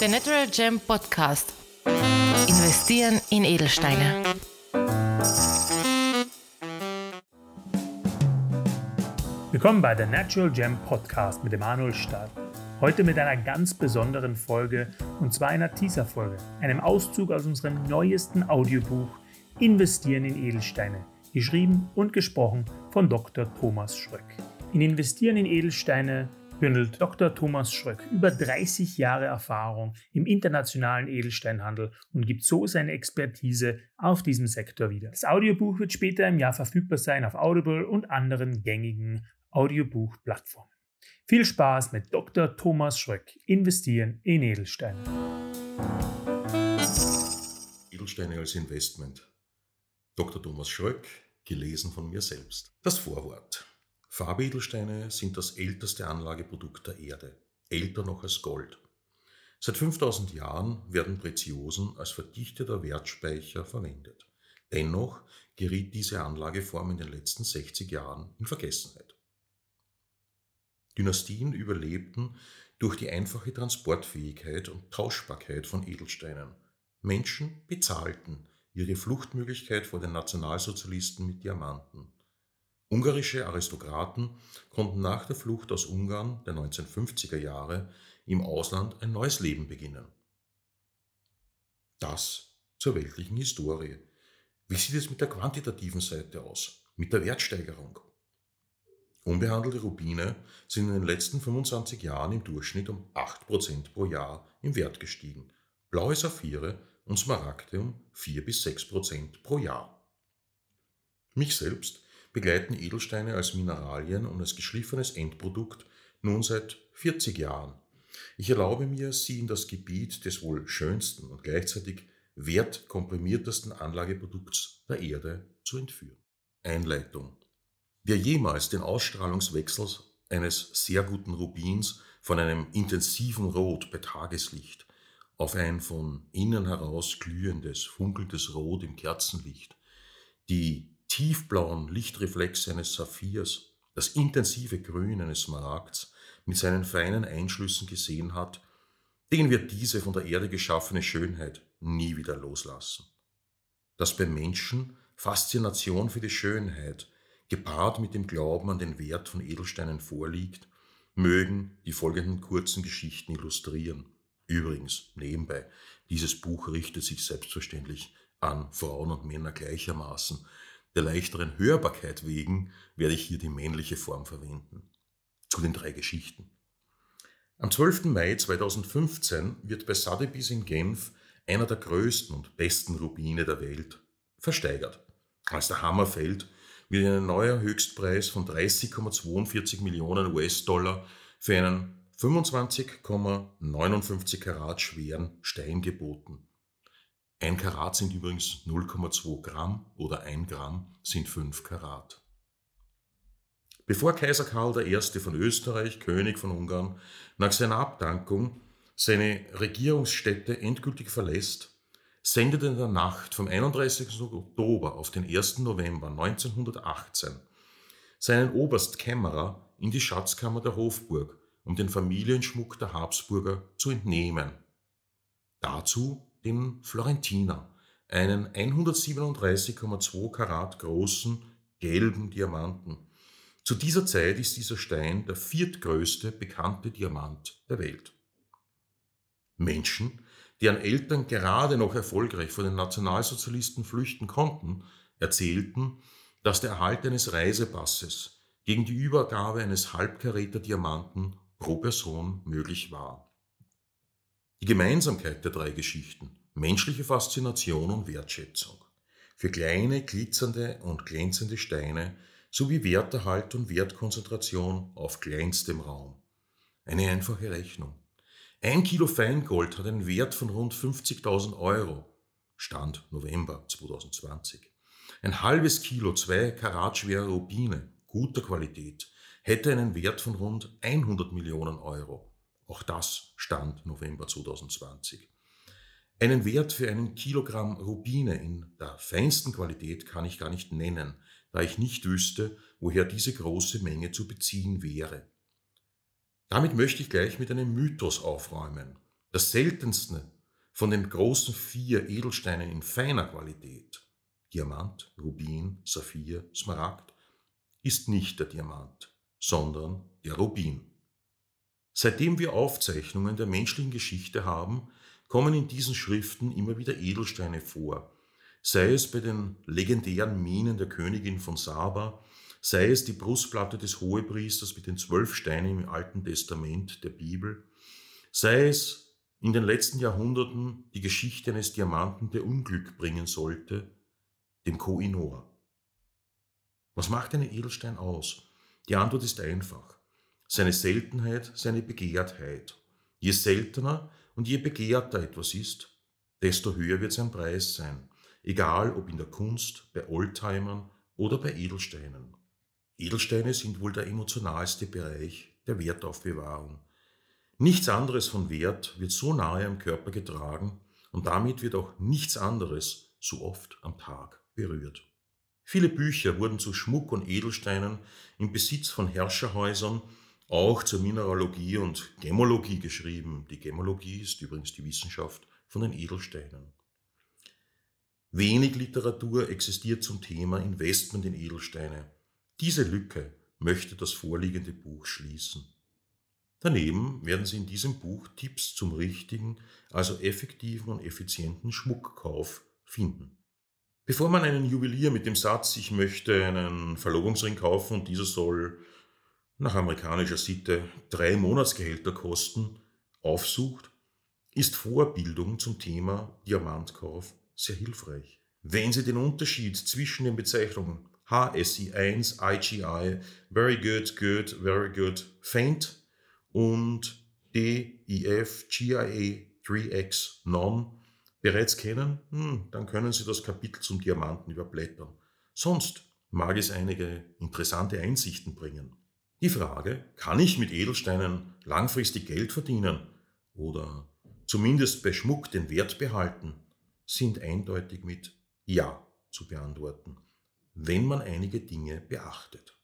Der Natural Gem Podcast. Investieren in Edelsteine. Willkommen bei der Natural Gem Podcast mit Emanuel Stahl. Heute mit einer ganz besonderen Folge und zwar einer Teaser-Folge, einem Auszug aus unserem neuesten Audiobuch Investieren in Edelsteine, geschrieben und gesprochen von Dr. Thomas Schröck. In Investieren in Edelsteine bündelt Dr. Thomas Schröck über 30 Jahre Erfahrung im internationalen Edelsteinhandel und gibt so seine Expertise auf diesem Sektor wieder. Das Audiobuch wird später im Jahr verfügbar sein auf Audible und anderen gängigen Audiobuchplattformen. Viel Spaß mit Dr. Thomas Schröck. Investieren in Edelsteine. Edelsteine als Investment. Dr. Thomas Schröck, gelesen von mir selbst. Das Vorwort. Farbedelsteine sind das älteste Anlageprodukt der Erde, älter noch als Gold. Seit 5000 Jahren werden Preziosen als verdichteter Wertspeicher verwendet. Dennoch geriet diese Anlageform in den letzten 60 Jahren in Vergessenheit. Dynastien überlebten durch die einfache Transportfähigkeit und Tauschbarkeit von Edelsteinen. Menschen bezahlten ihre Fluchtmöglichkeit vor den Nationalsozialisten mit Diamanten. Ungarische Aristokraten konnten nach der Flucht aus Ungarn der 1950er Jahre im Ausland ein neues Leben beginnen. Das zur weltlichen Historie. Wie sieht es mit der quantitativen Seite aus, mit der Wertsteigerung? Unbehandelte Rubine sind in den letzten 25 Jahren im Durchschnitt um 8% pro Jahr im Wert gestiegen, blaue Saphire und Smaragde um 4 bis 6% pro Jahr. Mich selbst begleiten Edelsteine als Mineralien und als geschliffenes Endprodukt nun seit 40 Jahren. Ich erlaube mir, Sie in das Gebiet des wohl schönsten und gleichzeitig wertkomprimiertesten Anlageprodukts der Erde zu entführen. Einleitung. Wer jemals den Ausstrahlungswechsel eines sehr guten Rubins von einem intensiven Rot bei Tageslicht auf ein von innen heraus glühendes, funkelndes Rot im Kerzenlicht, die tiefblauen Lichtreflex eines Saphirs, das intensive Grün eines Smaragds mit seinen feinen Einschlüssen gesehen hat, den wird diese von der Erde geschaffene Schönheit nie wieder loslassen. Dass beim Menschen Faszination für die Schönheit, gepaart mit dem Glauben an den Wert von Edelsteinen vorliegt, mögen die folgenden kurzen Geschichten illustrieren. Übrigens, nebenbei, dieses Buch richtet sich selbstverständlich an Frauen und Männer gleichermaßen, der leichteren Hörbarkeit wegen werde ich hier die männliche Form verwenden. Zu den drei Geschichten. Am 12. Mai 2015 wird bei Sotheby's in Genf einer der größten und besten Rubine der Welt versteigert. Als der Hammer fällt, wird ein neuer Höchstpreis von 30,42 Millionen US-Dollar für einen 25,59 Karat schweren Stein geboten. Ein Karat sind übrigens 0,2 Gramm oder ein Gramm sind 5 Karat. Bevor Kaiser Karl I. von Österreich, König von Ungarn, nach seiner Abdankung seine Regierungsstätte endgültig verlässt, sendet in der Nacht vom 31. Oktober auf den 1. November 1918 seinen Oberstkämmerer in die Schatzkammer der Hofburg, um den Familienschmuck der Habsburger zu entnehmen. Dazu dem Florentiner, einen 137,2 Karat großen gelben Diamanten. Zu dieser Zeit ist dieser Stein der viertgrößte bekannte Diamant der Welt. Menschen, deren Eltern gerade noch erfolgreich vor den Nationalsozialisten flüchten konnten, erzählten, dass der Erhalt eines Reisepasses gegen die Übergabe eines Halbkaräter Diamanten pro Person möglich war. Die Gemeinsamkeit der drei Geschichten, menschliche Faszination und Wertschätzung. Für kleine, glitzernde und glänzende Steine sowie Werterhalt und Wertkonzentration auf kleinstem Raum. Eine einfache Rechnung. Ein Kilo Feingold hat einen Wert von rund 50.000 Euro. Stand November 2020. Ein halbes Kilo zwei Karat schwere Rubine guter Qualität hätte einen Wert von rund 100 Millionen Euro. Auch das stand November 2020. Einen Wert für einen Kilogramm Rubine in der feinsten Qualität kann ich gar nicht nennen, da ich nicht wüsste, woher diese große Menge zu beziehen wäre. Damit möchte ich gleich mit einem Mythos aufräumen. Das seltenste von den großen vier Edelsteinen in feiner Qualität, Diamant, Rubin, Saphir, Smaragd, ist nicht der Diamant, sondern der Rubin. Seitdem wir Aufzeichnungen der menschlichen Geschichte haben, kommen in diesen Schriften immer wieder Edelsteine vor, sei es bei den legendären Minen der Königin von Saba, sei es die Brustplatte des Hohepriesters mit den zwölf Steinen im Alten Testament der Bibel, sei es in den letzten Jahrhunderten die Geschichte eines Diamanten, der Unglück bringen sollte, dem Koh-i-Noor. Was macht einen Edelstein aus? Die Antwort ist einfach. Seine Seltenheit, seine Begehrtheit. Je seltener und je begehrter etwas ist, desto höher wird sein Preis sein, egal ob in der Kunst, bei Oldtimern oder bei Edelsteinen. Edelsteine sind wohl der emotionalste Bereich der Wertaufbewahrung. Nichts anderes von Wert wird so nahe am Körper getragen und damit wird auch nichts anderes so oft am Tag berührt. Viele Bücher wurden zu Schmuck und Edelsteinen im Besitz von Herrscherhäusern, auch zur Mineralogie und Gemmologie geschrieben. Die Gemmologie ist übrigens die Wissenschaft von den Edelsteinen. Wenig Literatur existiert zum Thema Investment in Edelsteine. Diese Lücke möchte das vorliegende Buch schließen. Daneben werden Sie in diesem Buch Tipps zum richtigen, also effektiven und effizienten Schmuckkauf finden. Bevor man einen Juwelier mit dem Satz, ich möchte einen Verlobungsring kaufen und dieser soll nach amerikanischer Sitte drei Monatsgehälter kosten, aufsucht, ist Vorbildung zum Thema Diamantkauf sehr hilfreich. Wenn Sie den Unterschied zwischen den Bezeichnungen HSI1, IGI, Very Good, Good, Very Good, Faint und DEF, GIA 3X, Non bereits kennen, hm, dann können Sie das Kapitel zum Diamanten überblättern. Sonst mag es einige interessante Einsichten bringen. Die Frage, kann ich mit Edelsteinen langfristig Geld verdienen oder zumindest bei Schmuck den Wert behalten, sind eindeutig mit Ja zu beantworten, wenn man einige Dinge beachtet.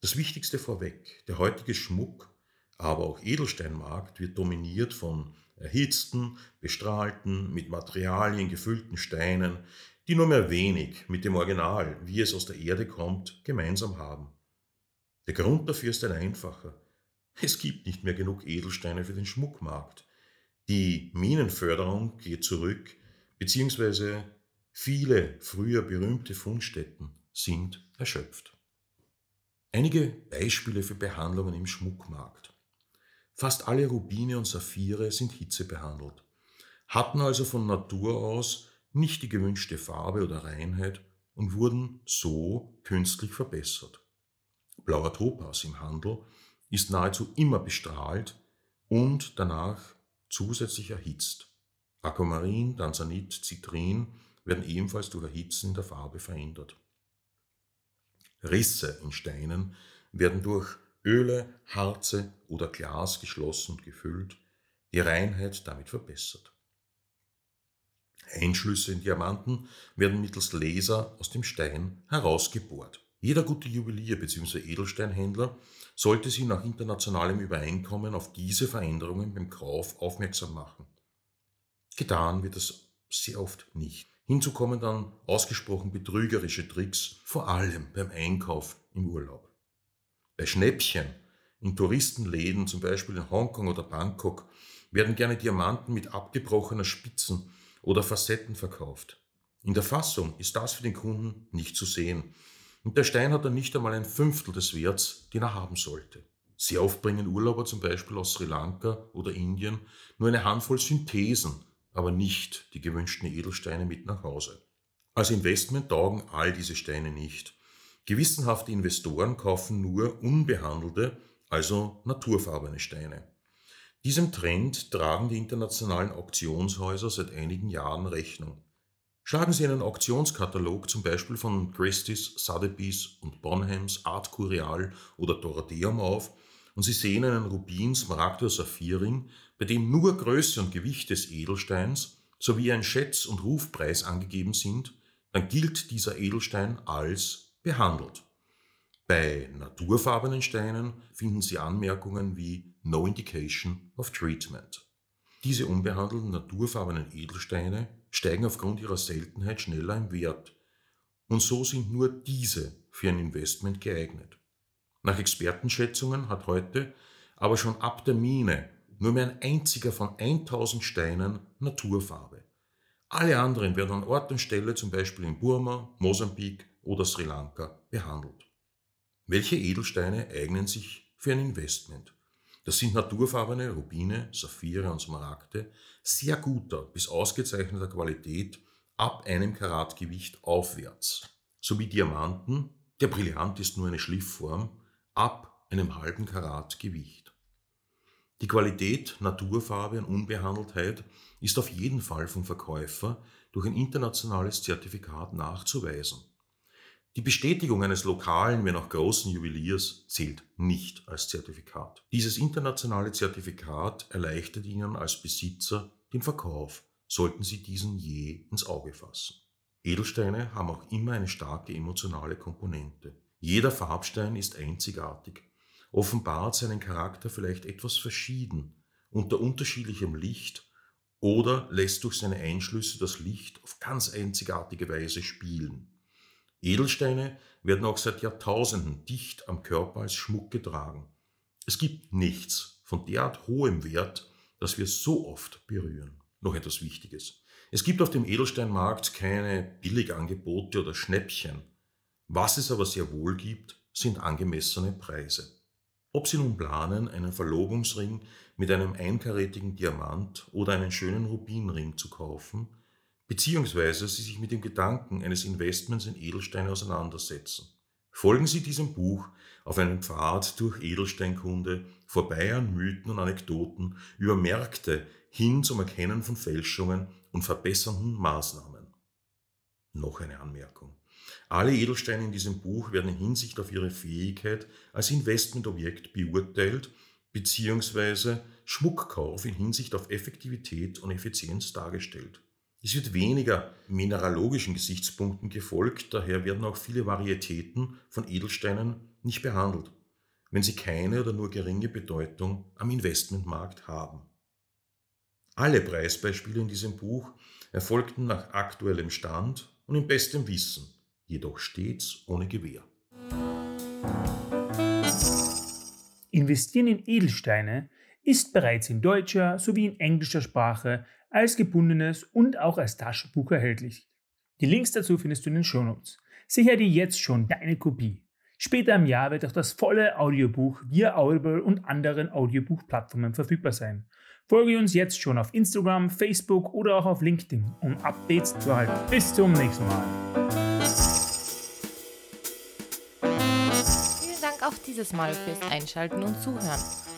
Das Wichtigste vorweg, der heutige Schmuck, aber auch Edelsteinmarkt wird dominiert von erhitzten, bestrahlten, mit Materialien gefüllten Steinen, die nur mehr wenig mit dem Original, wie es aus der Erde kommt, gemeinsam haben. Der Grund dafür ist ein einfacher. Es gibt nicht mehr genug Edelsteine für den Schmuckmarkt. Die Minenförderung geht zurück, beziehungsweise viele früher berühmte Fundstätten sind erschöpft. Einige Beispiele für Behandlungen im Schmuckmarkt. Fast alle Rubine und Saphire sind hitzebehandelt, hatten also von Natur aus nicht die gewünschte Farbe oder Reinheit und wurden so künstlich verbessert. Blauer Topas im Handel ist nahezu immer bestrahlt und danach zusätzlich erhitzt. Aquamarin, Tanzanit, Zitrin werden ebenfalls durch Erhitzen der Farbe verändert. Risse in Steinen werden durch Öle, Harze oder Glas geschlossen und gefüllt, die Reinheit damit verbessert. Einschlüsse in Diamanten werden mittels Laser aus dem Stein herausgebohrt. Jeder gute Juwelier bzw. Edelsteinhändler sollte sie nach internationalem Übereinkommen auf diese Veränderungen beim Kauf aufmerksam machen. Getan wird es sehr oft nicht. Hinzu kommen dann ausgesprochen betrügerische Tricks, vor allem beim Einkauf im Urlaub. Bei Schnäppchen in Touristenläden, zum Beispiel in Hongkong oder Bangkok, werden gerne Diamanten mit abgebrochener Spitzen oder Facetten verkauft. In der Fassung ist das für den Kunden nicht zu sehen und der Stein hat dann nicht einmal ein Fünftel des Werts, den er haben sollte. Sehr oft bringen Urlauber zum Beispiel aus Sri Lanka oder Indien nur eine Handvoll Synthesen, aber nicht die gewünschten Edelsteine mit nach Hause. Als Investment taugen all diese Steine nicht. Gewissenhafte Investoren kaufen nur unbehandelte, also naturfarbene Steine. Diesem Trend tragen die internationalen Auktionshäuser seit einigen Jahren Rechnung. Schlagen Sie einen Auktionskatalog zum Beispiel von Christie's, Sotheby's und Bonhams, Art Curial oder Dorotheum auf und Sie sehen einen Rubin, Smaragd oder Saphirring, bei dem nur Größe und Gewicht des Edelsteins sowie ein Schätz- und Rufpreis angegeben sind, dann gilt dieser Edelstein als behandelt. Bei naturfarbenen Steinen finden Sie Anmerkungen wie No Indication of Treatment. Diese unbehandelten naturfarbenen Edelsteine steigen aufgrund ihrer Seltenheit schneller im Wert. Und so sind nur diese für ein Investment geeignet. Nach Expertenschätzungen hat heute aber schon ab der Mine nur mehr ein einziger von 1000 Steinen Naturfarbe. Alle anderen werden an Ort und Stelle, zum Beispiel in Burma, Mosambik oder Sri Lanka, behandelt. Welche Edelsteine eignen sich für ein Investment? Das sind naturfarbene Rubine, Saphire und Smaragde sehr guter bis ausgezeichneter Qualität ab einem Karatgewicht aufwärts, sowie Diamanten, der Brillant ist nur eine Schliffform, ab einem halben Karat Gewicht. Die Qualität, Naturfarbe und Unbehandeltheit ist auf jeden Fall vom Verkäufer durch ein internationales Zertifikat nachzuweisen. Die Bestätigung eines lokalen, wenn auch großen Juweliers zählt nicht als Zertifikat. Dieses internationale Zertifikat erleichtert Ihnen als Besitzer den Verkauf, sollten Sie diesen je ins Auge fassen. Edelsteine haben auch immer eine starke emotionale Komponente. Jeder Farbstein ist einzigartig offenbart seinen Charakter vielleicht etwas verschieden unter unterschiedlichem Licht oder lässt durch seine Einschlüsse das Licht auf ganz einzigartige Weise spielen. Edelsteine werden auch seit Jahrtausenden dicht am Körper als Schmuck getragen. Es gibt nichts von derart hohem Wert, das wir so oft berühren. Noch etwas Wichtiges. Es gibt auf dem Edelsteinmarkt keine Billigangebote oder Schnäppchen. Was es aber sehr wohl gibt, sind angemessene Preise. Ob Sie nun planen, einen Verlobungsring mit einem einkarätigen Diamant oder einen schönen Rubinring zu kaufen, beziehungsweise Sie sich mit dem Gedanken eines Investments in Edelsteine auseinandersetzen. Folgen Sie diesem Buch auf einen Pfad durch Edelsteinkunde vorbei an Mythen und Anekdoten über Märkte hin zum Erkennen von Fälschungen und verbessernden Maßnahmen. Noch eine Anmerkung. Alle Edelsteine in diesem Buch werden in Hinsicht auf ihre Fähigkeit als Investmentobjekt beurteilt bzw. Schmuckkauf in Hinsicht auf Effektivität und Effizienz dargestellt. Es wird weniger mineralogischen Gesichtspunkten gefolgt, daher werden auch viele Varietäten von Edelsteinen nicht behandelt, wenn sie keine oder nur geringe Bedeutung am Investmentmarkt haben. Alle Preisbeispiele in diesem Buch erfolgten nach aktuellem Stand und in bestem Wissen jedoch stets ohne Gewähr. Investieren in Edelsteine ist bereits in deutscher sowie in englischer Sprache als gebundenes und auch als Taschenbuch erhältlich. Die Links dazu findest du in den Shownotes. Sicher dir jetzt schon deine Kopie. Später im Jahr wird auch das volle Audiobuch via Audible und anderen Audiobuchplattformen verfügbar sein. Folge uns jetzt schon auf Instagram, Facebook oder auch auf LinkedIn, um Updates zu erhalten. Bis zum nächsten Mal. auch dieses Mal fürs Einschalten und Zuhören.